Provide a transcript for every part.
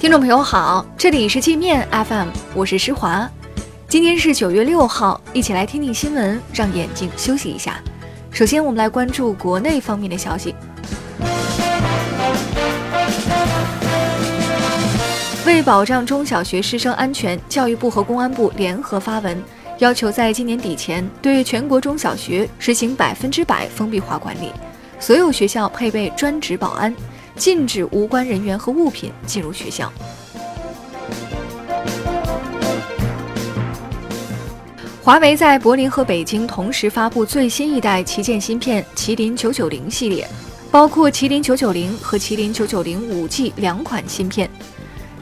听众朋友好，这里是界面 FM，我是施华。今天是九月六号，一起来听听新闻，让眼睛休息一下。首先，我们来关注国内方面的消息。为保障中小学师生安全，教育部和公安部联合发文，要求在今年底前对全国中小学实行百分之百封闭化管理，所有学校配备专职保安。禁止无关人员和物品进入学校。华为在柏林和北京同时发布最新一代旗舰芯片麒麟九九零系列，包括麒麟九九零和麒麟九九零五 G 两款芯片。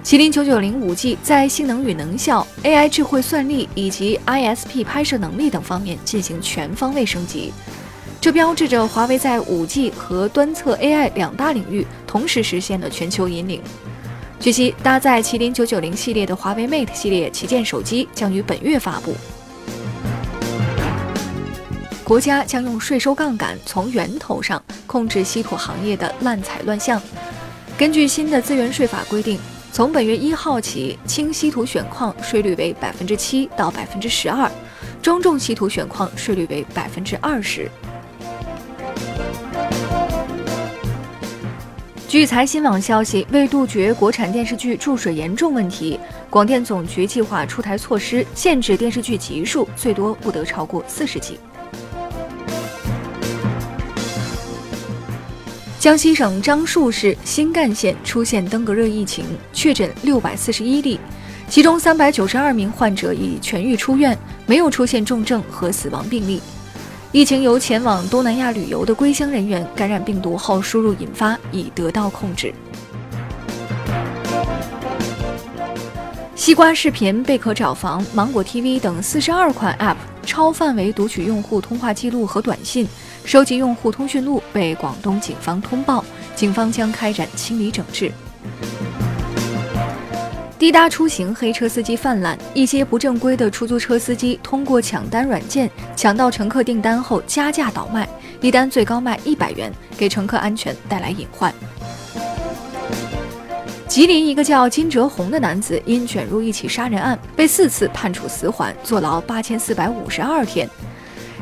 麒麟九九零五 G 在性能与能效、AI 智慧算力以及 ISP 拍摄能力等方面进行全方位升级。这标志着华为在 5G 和端侧 AI 两大领域同时实现了全球引领。据悉，搭载麒麟990系列的华为 Mate 系列旗舰手机将于本月发布。国家将用税收杠杆从源头上控制稀土行业的滥采乱象。根据新的资源税法规定，从本月一号起，轻稀土选矿税率为百分之七到百分之十二，中重稀土选矿税率为百分之二十。据财新网消息，为杜绝国产电视剧注水严重问题，广电总局计划出台措施，限制电视剧集数最多不得超过四十集。江西省樟树市新干县出现登革热疫情，确诊六百四十一例，其中三百九十二名患者已痊愈出院，没有出现重症和死亡病例。疫情由前往东南亚旅游的归乡人员感染病毒后输入引发，已得到控制。西瓜视频、贝壳找房、芒果 TV 等四十二款 App 超范围读取用户通话记录和短信，收集用户通讯录，被广东警方通报，警方将开展清理整治。滴答出行黑车司机泛滥，一些不正规的出租车司机通过抢单软件抢到乘客订单后加价倒卖，一单最高卖一百元，给乘客安全带来隐患。吉林一个叫金哲红的男子因卷入一起杀人案，被四次判处死缓，坐牢八千四百五十二天。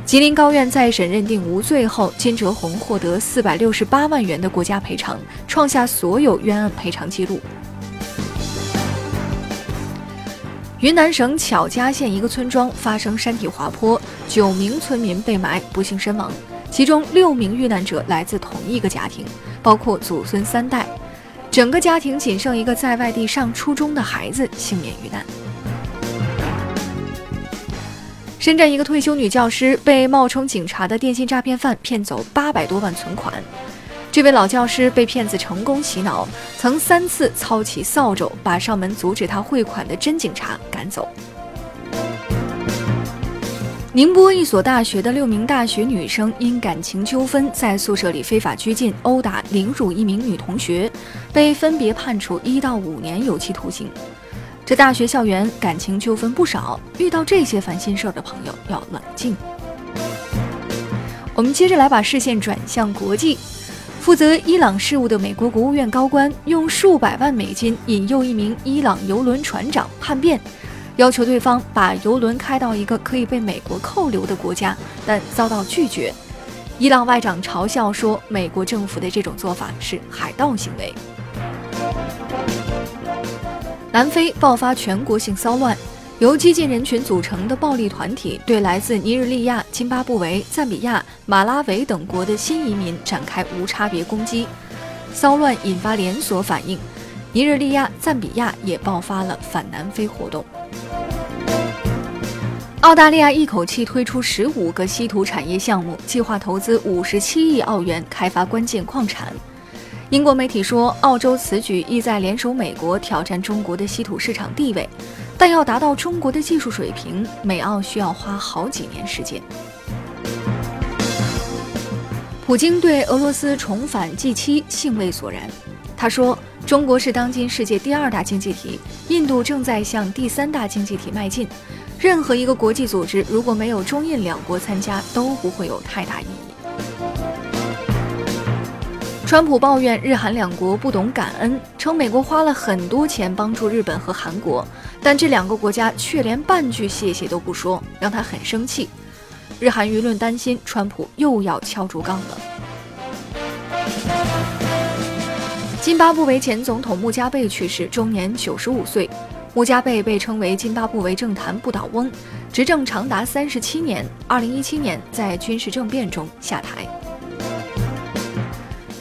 吉林高院再审认定无罪后，金哲红获得四百六十八万元的国家赔偿，创下所有冤案赔偿记录。云南省巧家县一个村庄发生山体滑坡，九名村民被埋，不幸身亡。其中六名遇难者来自同一个家庭，包括祖孙三代。整个家庭仅剩一个在外地上初中的孩子幸免遇难。深圳一个退休女教师被冒充警察的电信诈骗犯骗走八百多万存款。这位老教师被骗子成功洗脑，曾三次操起扫帚把上门阻止他汇款的真警察赶走。宁波一所大学的六名大学女生因感情纠纷，在宿舍里非法拘禁、殴打、凌辱一名女同学，被分别判处一到五年有期徒刑。这大学校园感情纠纷不少，遇到这些烦心事儿的朋友要冷静。我们接着来把视线转向国际。负责伊朗事务的美国国务院高官用数百万美金引诱一名伊朗游轮船长叛变，要求对方把游轮开到一个可以被美国扣留的国家，但遭到拒绝。伊朗外长嘲笑说，美国政府的这种做法是海盗行为。南非爆发全国性骚乱。由激进人群组成的暴力团体对来自尼日利亚、津巴布韦、赞比亚、马拉维等国的新移民展开无差别攻击，骚乱引发连锁反应。尼日利亚、赞比亚也爆发了反南非活动。澳大利亚一口气推出十五个稀土产业项目，计划投资五十七亿澳元开发关键矿产。英国媒体说，澳洲此举意在联手美国挑战中国的稀土市场地位。但要达到中国的技术水平，美澳需要花好几年时间。普京对俄罗斯重返 G7 兴味索然，他说：“中国是当今世界第二大经济体，印度正在向第三大经济体迈进。任何一个国际组织如果没有中印两国参加，都不会有太大意义。”川普抱怨日韩两国不懂感恩，称美国花了很多钱帮助日本和韩国，但这两个国家却连半句谢谢都不说，让他很生气。日韩舆论担心川普又要敲竹杠了。津巴布韦前总统穆加贝去世，终年九十五岁。穆加贝被称为津巴布韦政坛不倒翁，执政长达三十七年。二零一七年在军事政变中下台。